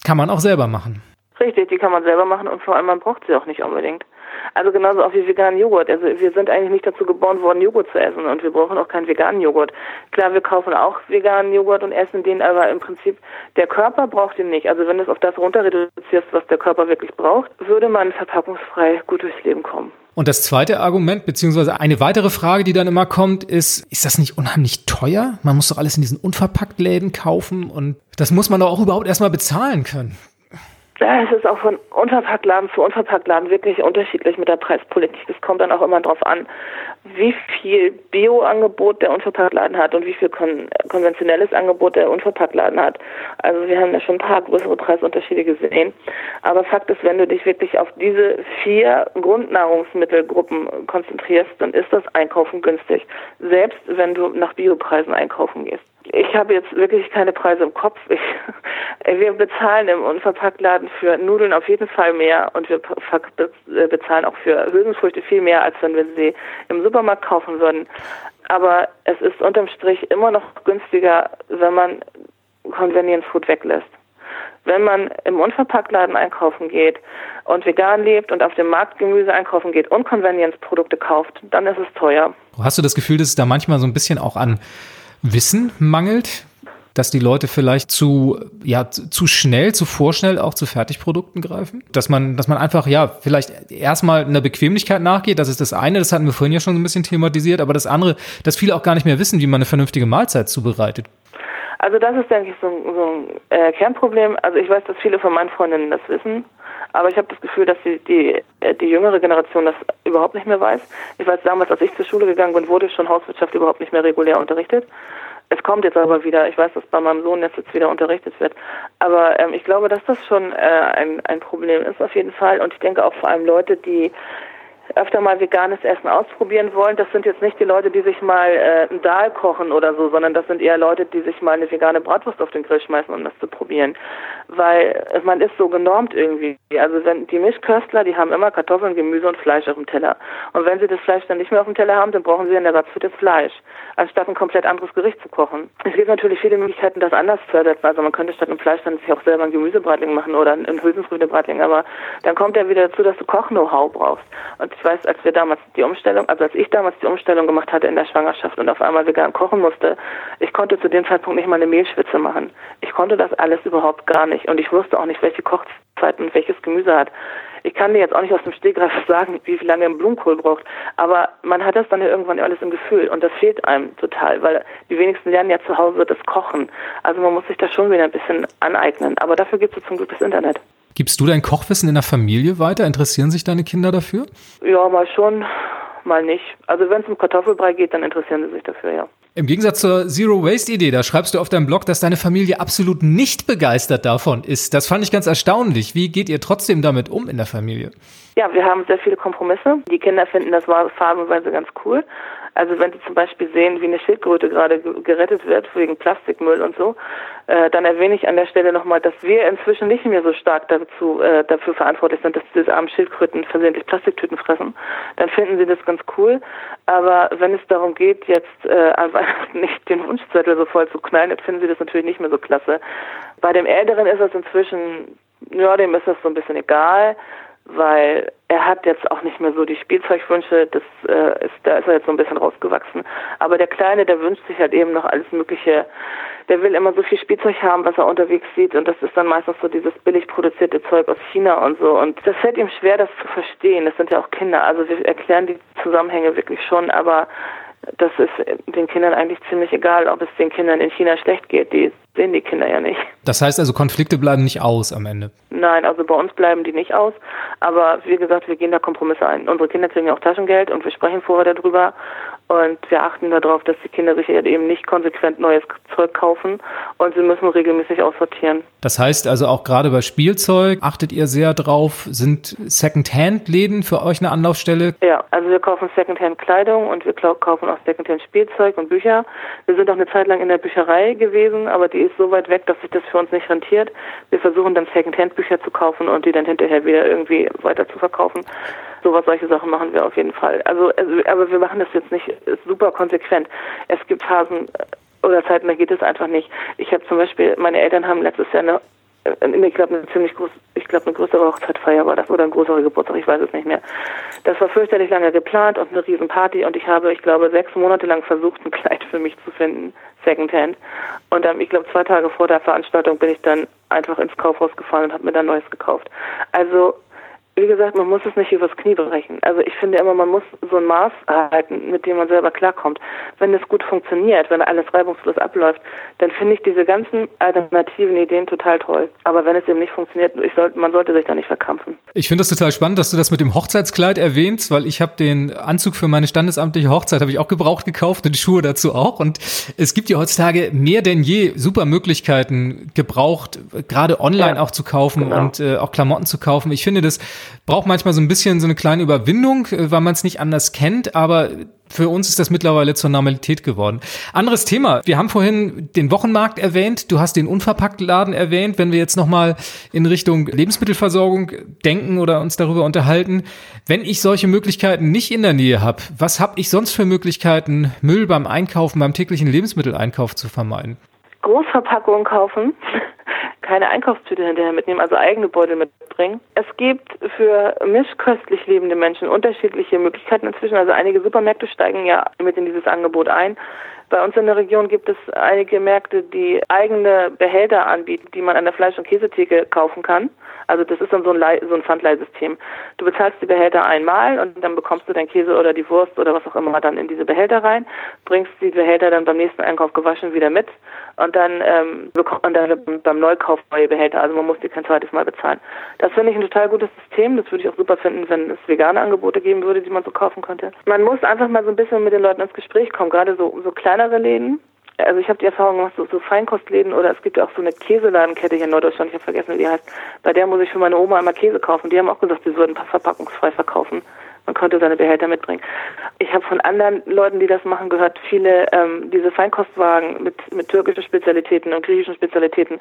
kann man auch selber machen. Richtig, die kann man selber machen und vor allem man braucht sie auch nicht unbedingt. Also genauso auch wie veganen Joghurt. Also wir sind eigentlich nicht dazu geboren worden, Joghurt zu essen und wir brauchen auch keinen veganen Joghurt. Klar, wir kaufen auch veganen Joghurt und essen den, aber im Prinzip der Körper braucht ihn nicht. Also wenn du es auf das runter reduzierst, was der Körper wirklich braucht, würde man verpackungsfrei gut durchs Leben kommen. Und das zweite Argument, beziehungsweise eine weitere Frage, die dann immer kommt, ist, ist das nicht unheimlich teuer? Man muss doch alles in diesen Unverpacktläden kaufen und das muss man doch auch überhaupt erstmal bezahlen können. Ja, es ist auch von Unverpacktladen zu Unverpacktladen wirklich unterschiedlich mit der Preispolitik. Es kommt dann auch immer darauf an, wie viel Bio-Angebot der Unverpacktladen hat und wie viel kon konventionelles Angebot der Unverpacktladen hat. Also wir haben ja schon ein paar größere Preisunterschiede gesehen. Aber Fakt ist, wenn du dich wirklich auf diese vier Grundnahrungsmittelgruppen konzentrierst, dann ist das Einkaufen günstig. Selbst wenn du nach Biopreisen einkaufen gehst. Ich habe jetzt wirklich keine Preise im Kopf. Ich, [laughs] wir bezahlen im Unverpacktladen für Nudeln auf jeden Fall mehr und wir äh, bezahlen auch für Hülsenfrüchte viel mehr, als wenn wir sie im Supermarkt kaufen würden. Aber es ist unterm Strich immer noch günstiger, wenn man Convenience Food weglässt. Wenn man im Unverpacktladen einkaufen geht und vegan lebt und auf dem Markt Gemüse einkaufen geht und Convenience-Produkte kauft, dann ist es teuer. Hast du das Gefühl, dass es da manchmal so ein bisschen auch an Wissen mangelt, dass die Leute vielleicht zu, ja, zu schnell, zu vorschnell auch zu Fertigprodukten greifen? Dass man, dass man einfach, ja, vielleicht erstmal einer Bequemlichkeit nachgeht, das ist das eine, das hatten wir vorhin ja schon so ein bisschen thematisiert, aber das andere, dass viele auch gar nicht mehr wissen, wie man eine vernünftige Mahlzeit zubereitet. Also das ist, denke ich, so, so ein äh, Kernproblem. Also ich weiß, dass viele von meinen Freundinnen das wissen, aber ich habe das Gefühl, dass die, die, äh, die jüngere Generation das überhaupt nicht mehr weiß. Ich weiß, damals, als ich zur Schule gegangen bin, wurde schon Hauswirtschaft überhaupt nicht mehr regulär unterrichtet. Es kommt jetzt aber wieder. Ich weiß, dass bei meinem Sohn jetzt, jetzt wieder unterrichtet wird. Aber ähm, ich glaube, dass das schon äh, ein, ein Problem ist auf jeden Fall. Und ich denke auch vor allem Leute, die öfter mal veganes Essen ausprobieren wollen. Das sind jetzt nicht die Leute, die sich mal äh, ein Dahl kochen oder so, sondern das sind eher Leute, die sich mal eine vegane Bratwurst auf den Grill schmeißen, um das zu probieren. Weil man ist so genormt irgendwie. Also wenn die Mischköstler, die haben immer Kartoffeln, Gemüse und Fleisch auf dem Teller. Und wenn sie das Fleisch dann nicht mehr auf dem Teller haben, dann brauchen sie einen Ersatz für das Fleisch, anstatt ein komplett anderes Gericht zu kochen. Es gibt natürlich viele Möglichkeiten, das anders zu ersetzen. Also man könnte statt einem Fleisch dann sich auch selber ein Gemüsebratling machen oder ein Hülsenfrüchtebratling. Aber dann kommt ja wieder dazu, dass du Koch-Know-how brauchst. Und ich weiß, als wir damals die Umstellung, also als ich damals die Umstellung gemacht hatte in der Schwangerschaft und auf einmal vegan kochen musste, ich konnte zu dem Zeitpunkt nicht mal eine Mehlschwitze machen. Ich konnte das alles überhaupt gar nicht und ich wusste auch nicht, welche Kochzeiten und welches Gemüse hat. Ich kann dir jetzt auch nicht aus dem Stegreif [laughs] sagen, wie lange ein Blumenkohl braucht, aber man hat das dann ja irgendwann alles im Gefühl und das fehlt einem total, weil die wenigsten lernen ja zu Hause das Kochen. Also man muss sich das schon wieder ein bisschen aneignen, aber dafür gibt es zum Glück das Internet. Gibst du dein Kochwissen in der Familie weiter? Interessieren sich deine Kinder dafür? Ja, mal schon, mal nicht. Also wenn es um Kartoffelbrei geht, dann interessieren sie sich dafür, ja. Im Gegensatz zur Zero Waste Idee, da schreibst du auf deinem Blog, dass deine Familie absolut nicht begeistert davon ist. Das fand ich ganz erstaunlich. Wie geht ihr trotzdem damit um in der Familie? Ja, wir haben sehr viele Kompromisse. Die Kinder finden das phasenweise ganz cool. Also wenn Sie zum Beispiel sehen, wie eine Schildkröte gerade gerettet wird wegen Plastikmüll und so, äh, dann erwähne ich an der Stelle nochmal, dass wir inzwischen nicht mehr so stark dazu, äh, dafür verantwortlich sind, dass diese armen Schildkröten versehentlich Plastiktüten fressen. Dann finden Sie das ganz cool. Aber wenn es darum geht, jetzt äh, [laughs] nicht den Wunschzettel so voll zu knallen, dann finden Sie das natürlich nicht mehr so klasse. Bei dem Älteren ist es inzwischen, ja, dem ist das so ein bisschen egal weil er hat jetzt auch nicht mehr so die Spielzeugwünsche, das äh, ist, da ist er jetzt so ein bisschen rausgewachsen. Aber der Kleine, der wünscht sich halt eben noch alles Mögliche. Der will immer so viel Spielzeug haben, was er unterwegs sieht und das ist dann meistens so dieses billig produzierte Zeug aus China und so. Und das fällt ihm schwer, das zu verstehen. Das sind ja auch Kinder, also wir erklären die Zusammenhänge wirklich schon, aber das ist den Kindern eigentlich ziemlich egal, ob es den Kindern in China schlecht geht. Die sehen die Kinder ja nicht. Das heißt also, Konflikte bleiben nicht aus am Ende? Nein, also bei uns bleiben die nicht aus. Aber wie gesagt, wir gehen da Kompromisse ein. Unsere Kinder kriegen ja auch Taschengeld und wir sprechen vorher darüber. Und wir achten darauf, dass die Kinder sich eben nicht konsequent neues Zeug kaufen und sie müssen regelmäßig aussortieren. Das heißt also auch gerade bei Spielzeug achtet ihr sehr drauf, sind Second-Hand-Läden für euch eine Anlaufstelle? Ja, also wir kaufen Second-Hand-Kleidung und wir kaufen auch Second-Hand-Spielzeug und Bücher. Wir sind auch eine Zeit lang in der Bücherei gewesen, aber die ist so weit weg, dass sich das für uns nicht rentiert. Wir versuchen dann Second-Hand-Bücher zu kaufen und die dann hinterher wieder irgendwie weiter zu verkaufen. Sowas, solche Sachen machen wir auf jeden Fall. Also, also aber wir machen das jetzt nicht super konsequent. Es gibt Phasen äh, oder Zeiten, da geht es einfach nicht. Ich habe zum Beispiel, meine Eltern haben letztes Jahr eine äh, ich glaube, eine ziemlich groß, ich glaube, eine größere Hochzeitfeier war das oder ein größerer Geburtstag, ich weiß es nicht mehr. Das war fürchterlich lange geplant und eine Riesenparty und ich habe, ich glaube, sechs Monate lang versucht, ein Kleid für mich zu finden, Secondhand. Und dann, ich glaube, zwei Tage vor der Veranstaltung bin ich dann einfach ins Kaufhaus gefahren und habe mir dann Neues gekauft. Also wie gesagt, man muss es nicht übers Knie brechen. Also ich finde immer, man muss so ein Maß halten, mit dem man selber klarkommt. Wenn es gut funktioniert, wenn alles reibungslos abläuft, dann finde ich diese ganzen alternativen Ideen total toll. Aber wenn es eben nicht funktioniert, soll, man sollte sich da nicht verkrampfen. Ich finde das total spannend, dass du das mit dem Hochzeitskleid erwähnst, weil ich habe den Anzug für meine standesamtliche Hochzeit habe ich auch gebraucht gekauft und die Schuhe dazu auch. Und es gibt ja heutzutage mehr denn je super Möglichkeiten gebraucht, gerade online ja, auch zu kaufen genau. und äh, auch Klamotten zu kaufen. Ich finde das braucht manchmal so ein bisschen so eine kleine Überwindung, äh, weil man es nicht anders kennt, aber für uns ist das mittlerweile zur Normalität geworden. Anderes Thema. Wir haben vorhin den Wochenmarkt erwähnt. Du hast den Unverpacktladen erwähnt. Wenn wir jetzt nochmal in Richtung Lebensmittelversorgung denken oder uns darüber unterhalten. Wenn ich solche Möglichkeiten nicht in der Nähe habe, was habe ich sonst für Möglichkeiten, Müll beim Einkaufen, beim täglichen Lebensmitteleinkauf zu vermeiden? Großverpackungen kaufen [laughs] keine Einkaufstüte hinterher mitnehmen, also eigene Beutel mitbringen. Es gibt für mischköstlich lebende Menschen unterschiedliche Möglichkeiten inzwischen. Also einige Supermärkte steigen ja mit in dieses Angebot ein. Bei uns in der Region gibt es einige Märkte, die eigene Behälter anbieten, die man an der Fleisch- und Käsetheke kaufen kann. Also das ist dann so ein, so ein Pfandleihsystem. Du bezahlst die Behälter einmal und dann bekommst du dein Käse oder die Wurst oder was auch immer dann in diese Behälter rein, bringst die Behälter dann beim nächsten Einkauf gewaschen wieder mit und dann ähm, man dann beim Neukauf neue Behälter. Also man muss die kein zweites Mal bezahlen. Das finde ich ein total gutes System. Das würde ich auch super finden, wenn es vegane Angebote geben würde, die man so kaufen könnte. Man muss einfach mal so ein bisschen mit den Leuten ins Gespräch kommen, gerade so, so kleinere Läden also ich habe die Erfahrung gemacht, so, so Feinkostläden oder es gibt ja auch so eine Käseladenkette hier in Norddeutschland, ich habe vergessen, wie die heißt. Bei der muss ich für meine Oma immer Käse kaufen. Die haben auch gesagt, sie würden verpackungsfrei verkaufen. Man könnte seine Behälter mitbringen. Ich habe von anderen Leuten, die das machen, gehört, viele ähm, diese Feinkostwagen mit, mit türkischen Spezialitäten und griechischen Spezialitäten.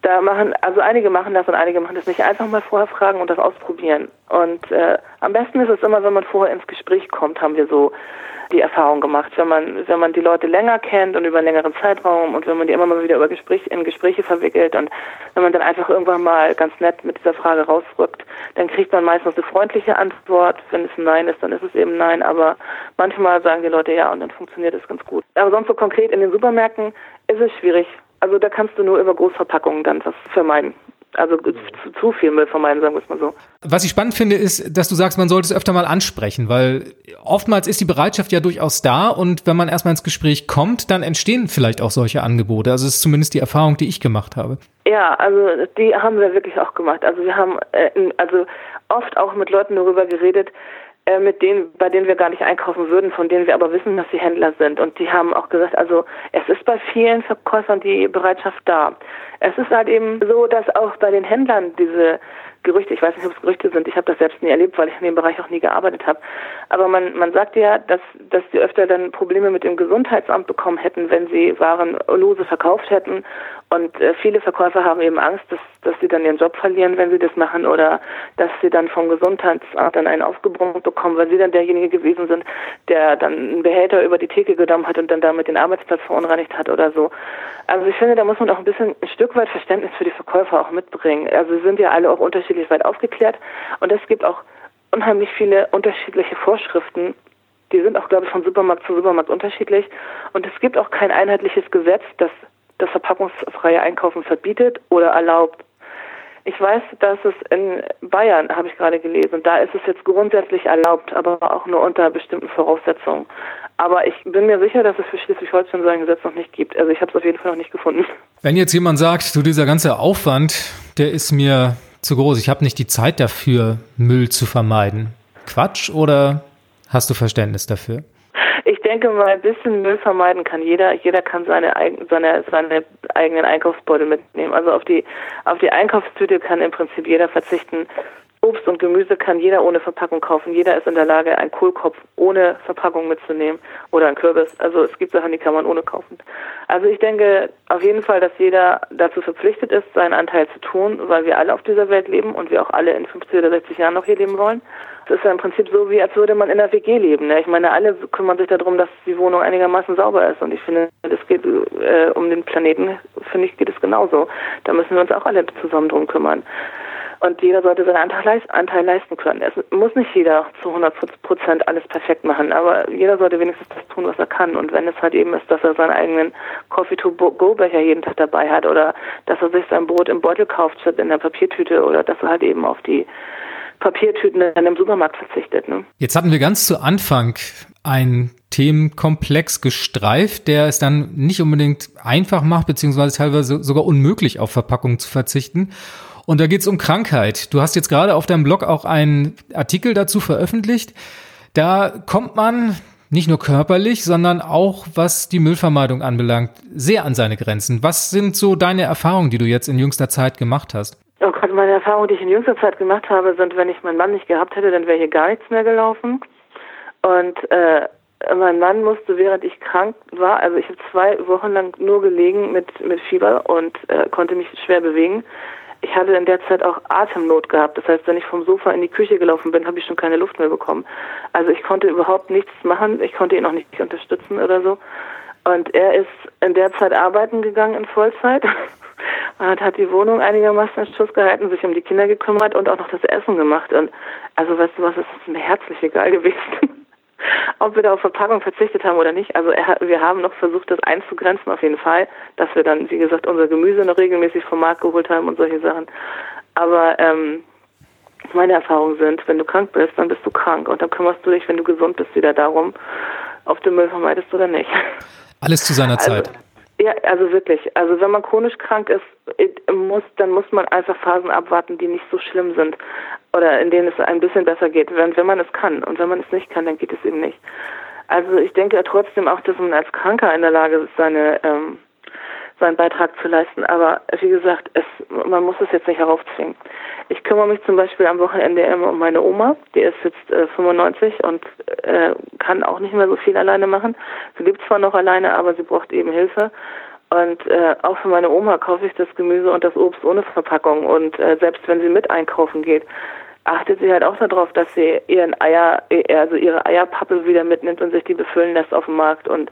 Da machen, also einige machen das und einige machen das nicht. Einfach mal vorher fragen und das ausprobieren. Und äh, am besten ist es immer, wenn man vorher ins Gespräch kommt, haben wir so die Erfahrung gemacht. Wenn man, wenn man die Leute länger kennt und über einen längeren Zeitraum und wenn man die immer mal wieder über Gespräch, in Gespräche verwickelt und wenn man dann einfach irgendwann mal ganz nett mit dieser Frage rausrückt, dann kriegt man meistens eine freundliche Antwort. Wenn es ein Nein ist, dann ist es eben Nein. Aber manchmal sagen die Leute ja und dann funktioniert es ganz gut. Aber sonst so konkret in den Supermärkten ist es schwierig. Also da kannst du nur über Großverpackungen dann was vermeiden. Also zu, zu viel Müll vermeiden, sagen wir es mal so. Was ich spannend finde, ist, dass du sagst, man sollte es öfter mal ansprechen, weil oftmals ist die Bereitschaft ja durchaus da und wenn man erstmal ins Gespräch kommt, dann entstehen vielleicht auch solche Angebote. Also das ist zumindest die Erfahrung, die ich gemacht habe. Ja, also die haben wir wirklich auch gemacht. Also wir haben äh, also oft auch mit Leuten darüber geredet, äh, mit denen, bei denen wir gar nicht einkaufen würden, von denen wir aber wissen, dass sie Händler sind. Und die haben auch gesagt, also es ist bei vielen Verkäufern die Bereitschaft da. Es ist halt eben so, dass auch bei den Händlern diese Gerüchte, ich weiß nicht, ob es Gerüchte sind, ich habe das selbst nie erlebt, weil ich in dem Bereich auch nie gearbeitet habe. Aber man, man sagt ja, dass, dass sie öfter dann Probleme mit dem Gesundheitsamt bekommen hätten, wenn sie Waren lose verkauft hätten. Und äh, viele Verkäufer haben eben Angst, dass, dass sie dann ihren Job verlieren, wenn sie das machen, oder dass sie dann vom Gesundheitsamt dann einen aufgebrummt bekommen, weil sie dann derjenige gewesen sind, der dann einen Behälter über die Theke genommen hat und dann damit den Arbeitsplatz verunreinigt hat oder so. Also ich finde, da muss man auch ein bisschen ein Stück weit Verständnis für die Verkäufer auch mitbringen. Also sind ja alle auch unterschiedlich weit aufgeklärt und es gibt auch unheimlich viele unterschiedliche Vorschriften. Die sind auch, glaube ich, von Supermarkt zu Supermarkt unterschiedlich. Und es gibt auch kein einheitliches Gesetz, das das verpackungsfreie Einkaufen verbietet oder erlaubt. Ich weiß, dass es in Bayern, habe ich gerade gelesen, da ist es jetzt grundsätzlich erlaubt, aber auch nur unter bestimmten Voraussetzungen. Aber ich bin mir sicher, dass es für Schleswig-Holstein so ein Gesetz noch nicht gibt. Also ich habe es auf jeden Fall noch nicht gefunden. Wenn jetzt jemand sagt, du, dieser ganze Aufwand, der ist mir zu groß, ich habe nicht die Zeit dafür, Müll zu vermeiden. Quatsch oder hast du Verständnis dafür? Ich denke mal, ein bisschen Müll vermeiden kann jeder. Jeder kann seine, seine, seine eigenen Einkaufsbeutel mitnehmen. Also auf die, auf die Einkaufstüte kann im Prinzip jeder verzichten. Obst und Gemüse kann jeder ohne Verpackung kaufen. Jeder ist in der Lage, einen Kohlkopf ohne Verpackung mitzunehmen oder einen Kürbis. Also es gibt Sachen, die kann man ohne kaufen. Also ich denke auf jeden Fall, dass jeder dazu verpflichtet ist, seinen Anteil zu tun, weil wir alle auf dieser Welt leben und wir auch alle in 50 oder 60 Jahren noch hier leben wollen. Es ist ja im Prinzip so, wie als würde man in einer WG leben. Ne? Ich meine, alle kümmern sich darum, dass die Wohnung einigermaßen sauber ist. Und ich finde, das geht äh, um den Planeten, finde ich, geht es genauso. Da müssen wir uns auch alle zusammen drum kümmern. Und jeder sollte seinen Anteil, leisten können. Es muss nicht jeder zu 100 Prozent alles perfekt machen, aber jeder sollte wenigstens das tun, was er kann. Und wenn es halt eben ist, dass er seinen eigenen Coffee-to-go-Becher jeden Tag dabei hat oder dass er sich sein Brot im Beutel kauft statt in der Papiertüte oder dass er halt eben auf die Papiertüten in einem Supermarkt verzichtet. Ne? Jetzt hatten wir ganz zu Anfang einen Themenkomplex gestreift, der es dann nicht unbedingt einfach macht, beziehungsweise teilweise sogar unmöglich auf Verpackungen zu verzichten. Und da geht es um Krankheit. Du hast jetzt gerade auf deinem Blog auch einen Artikel dazu veröffentlicht. Da kommt man nicht nur körperlich, sondern auch was die Müllvermeidung anbelangt, sehr an seine Grenzen. Was sind so deine Erfahrungen, die du jetzt in jüngster Zeit gemacht hast? Oh Gott, meine Erfahrungen, die ich in jüngster Zeit gemacht habe, sind, wenn ich meinen Mann nicht gehabt hätte, dann wäre hier gar nichts mehr gelaufen. Und äh, mein Mann musste, während ich krank war, also ich habe zwei Wochen lang nur gelegen mit, mit Fieber und äh, konnte mich schwer bewegen. Ich hatte in der Zeit auch Atemnot gehabt. Das heißt, wenn ich vom Sofa in die Küche gelaufen bin, habe ich schon keine Luft mehr bekommen. Also ich konnte überhaupt nichts machen. Ich konnte ihn auch nicht unterstützen oder so. Und er ist in der Zeit arbeiten gegangen in Vollzeit [laughs] und hat die Wohnung einigermaßen in Schuss gehalten, sich um die Kinder gekümmert und auch noch das Essen gemacht. Und also weißt du was, es ist mir herzlich egal gewesen, [laughs] ob wir da auf Verpackung verzichtet haben oder nicht. Also er, wir haben noch versucht, das einzugrenzen auf jeden Fall, dass wir dann, wie gesagt, unser Gemüse noch regelmäßig vom Markt geholt haben und solche Sachen. Aber ähm, meine Erfahrungen sind, wenn du krank bist, dann bist du krank und dann kümmerst du dich, wenn du gesund bist, wieder darum, ob du Müll vermeidest oder nicht. Alles zu seiner also, Zeit. Ja, also wirklich. Also wenn man chronisch krank ist, muss, dann muss man einfach Phasen abwarten, die nicht so schlimm sind oder in denen es ein bisschen besser geht, wenn, wenn man es kann. Und wenn man es nicht kann, dann geht es eben nicht. Also ich denke trotzdem auch, dass man als Kranker in der Lage ist, seine ähm, seinen Beitrag zu leisten. Aber wie gesagt, es, man muss es jetzt nicht heraufzwingen. Ich kümmere mich zum Beispiel am Wochenende immer um meine Oma. Die ist jetzt äh, 95 und äh, kann auch nicht mehr so viel alleine machen. Sie lebt zwar noch alleine, aber sie braucht eben Hilfe. Und äh, auch für meine Oma kaufe ich das Gemüse und das Obst ohne Verpackung. Und äh, selbst wenn sie mit einkaufen geht, achtet sie halt auch darauf, dass sie ihren Eier, also ihre Eierpappe wieder mitnimmt und sich die befüllen lässt auf dem Markt und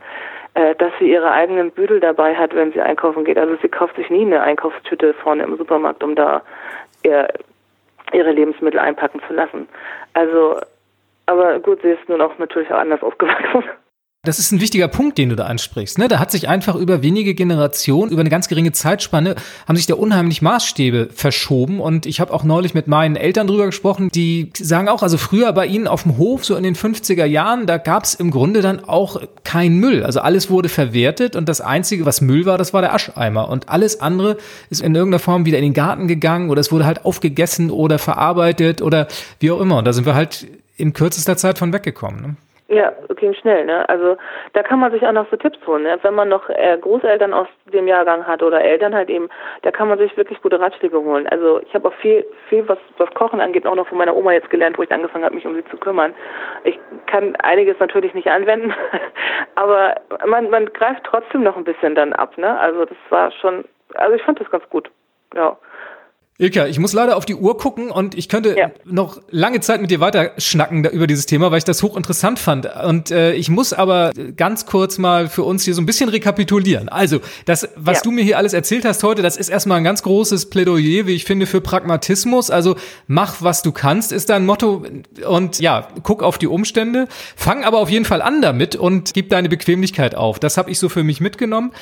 äh, dass sie ihre eigenen Büdel dabei hat, wenn sie einkaufen geht. Also sie kauft sich nie eine Einkaufstüte vorne im Supermarkt, um da ihr, ihre Lebensmittel einpacken zu lassen. Also, aber gut, sie ist nun auch natürlich auch anders aufgewachsen. Das ist ein wichtiger Punkt, den du da ansprichst. Ne? Da hat sich einfach über wenige Generationen, über eine ganz geringe Zeitspanne, haben sich da unheimlich Maßstäbe verschoben. Und ich habe auch neulich mit meinen Eltern drüber gesprochen, die sagen auch, also früher bei ihnen auf dem Hof, so in den 50er Jahren, da gab es im Grunde dann auch kein Müll. Also alles wurde verwertet und das Einzige, was Müll war, das war der Ascheimer. Und alles andere ist in irgendeiner Form wieder in den Garten gegangen oder es wurde halt aufgegessen oder verarbeitet oder wie auch immer. Und da sind wir halt in kürzester Zeit von weggekommen. Ne? Ja, ging schnell, ne? Also da kann man sich auch noch so Tipps holen, ne? Wenn man noch äh, Großeltern aus dem Jahrgang hat oder Eltern halt eben, da kann man sich wirklich gute Ratschläge holen. Also ich habe auch viel, viel was was Kochen angeht, auch noch von meiner Oma jetzt gelernt, wo ich angefangen habe, mich um sie zu kümmern. Ich kann einiges natürlich nicht anwenden, [laughs] aber man man greift trotzdem noch ein bisschen dann ab, ne? Also das war schon, also ich fand das ganz gut, ja. Ilka, ich muss leider auf die Uhr gucken und ich könnte ja. noch lange Zeit mit dir weiter schnacken über dieses Thema, weil ich das hochinteressant fand. Und äh, ich muss aber ganz kurz mal für uns hier so ein bisschen rekapitulieren. Also, das, was ja. du mir hier alles erzählt hast heute, das ist erstmal ein ganz großes Plädoyer, wie ich finde, für Pragmatismus. Also, mach, was du kannst, ist dein Motto. Und ja, guck auf die Umstände. Fang aber auf jeden Fall an damit und gib deine Bequemlichkeit auf. Das habe ich so für mich mitgenommen.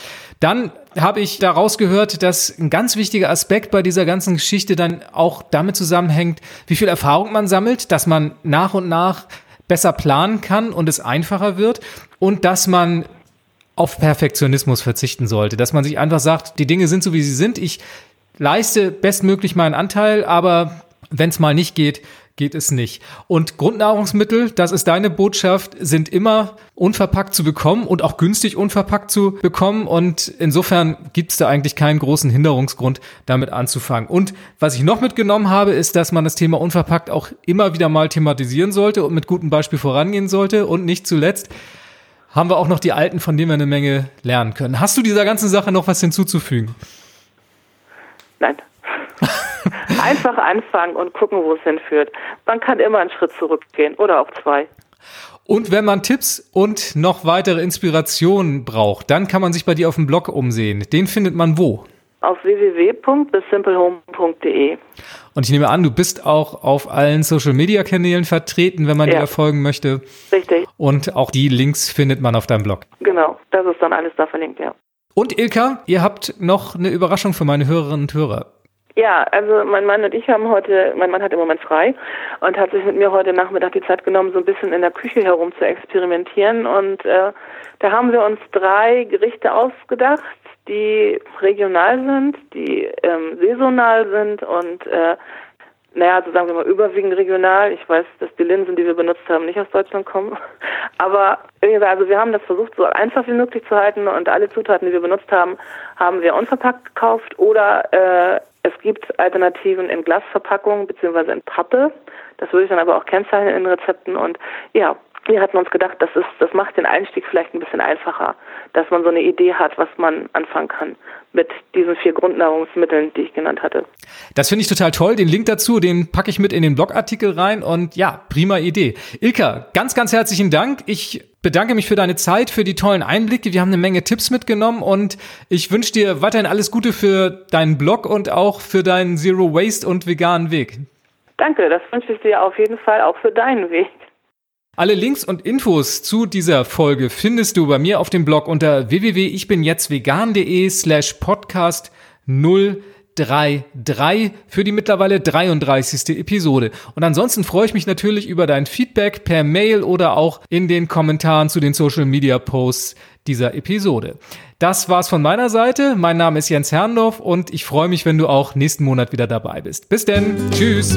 Dann habe ich daraus gehört, dass ein ganz wichtiger Aspekt bei dieser ganzen Geschichte dann auch damit zusammenhängt, wie viel Erfahrung man sammelt, dass man nach und nach besser planen kann und es einfacher wird und dass man auf Perfektionismus verzichten sollte, dass man sich einfach sagt, die Dinge sind so wie sie sind, ich leiste bestmöglich meinen Anteil, aber wenn es mal nicht geht, geht es nicht. Und Grundnahrungsmittel, das ist deine Botschaft, sind immer unverpackt zu bekommen und auch günstig unverpackt zu bekommen. Und insofern gibt es da eigentlich keinen großen Hinderungsgrund, damit anzufangen. Und was ich noch mitgenommen habe, ist, dass man das Thema unverpackt auch immer wieder mal thematisieren sollte und mit gutem Beispiel vorangehen sollte. Und nicht zuletzt haben wir auch noch die Alten, von denen wir eine Menge lernen können. Hast du dieser ganzen Sache noch was hinzuzufügen? Nein. [laughs] [laughs] Einfach anfangen und gucken, wo es hinführt. Man kann immer einen Schritt zurückgehen oder auch zwei. Und wenn man Tipps und noch weitere Inspirationen braucht, dann kann man sich bei dir auf dem Blog umsehen. Den findet man wo? Auf www.thesisimplehome.de. Und ich nehme an, du bist auch auf allen Social Media Kanälen vertreten, wenn man ja. dir folgen möchte. Richtig. Und auch die Links findet man auf deinem Blog. Genau, das ist dann alles da verlinkt, ja. Und Ilka, ihr habt noch eine Überraschung für meine Hörerinnen und Hörer. Ja, also mein Mann und ich haben heute, mein Mann hat im Moment frei und hat sich mit mir heute Nachmittag die Zeit genommen, so ein bisschen in der Küche herum zu experimentieren. Und äh, da haben wir uns drei Gerichte ausgedacht, die regional sind, die ähm, saisonal sind und äh, naja, also sagen wir mal überwiegend regional. Ich weiß, dass die Linsen, die wir benutzt haben, nicht aus Deutschland kommen. [laughs] Aber also wir haben das versucht, so einfach wie möglich zu halten und alle Zutaten, die wir benutzt haben, haben wir unverpackt gekauft oder äh, es gibt Alternativen in Glasverpackung beziehungsweise in Pappe. Das würde ich dann aber auch kennzeichnen in Rezepten und ja, wir hatten uns gedacht, das ist, das macht den Einstieg vielleicht ein bisschen einfacher, dass man so eine Idee hat, was man anfangen kann mit diesen vier Grundnahrungsmitteln, die ich genannt hatte. Das finde ich total toll. Den Link dazu, den packe ich mit in den Blogartikel rein und ja, prima Idee. Ilka, ganz, ganz herzlichen Dank. Ich bedanke mich für deine Zeit, für die tollen Einblicke. Wir haben eine Menge Tipps mitgenommen und ich wünsche dir weiterhin alles Gute für deinen Blog und auch für deinen Zero Waste und veganen Weg. Danke, das wünsche ich dir auf jeden Fall auch für deinen Weg. Alle Links und Infos zu dieser Folge findest du bei mir auf dem Blog unter www.ichbinjetztvegan.de slash podcast 033 für die mittlerweile 33. Episode. Und ansonsten freue ich mich natürlich über dein Feedback per Mail oder auch in den Kommentaren zu den Social Media Posts dieser Episode. Das war's von meiner Seite. Mein Name ist Jens Herrndorf und ich freue mich, wenn du auch nächsten Monat wieder dabei bist. Bis denn. Tschüss.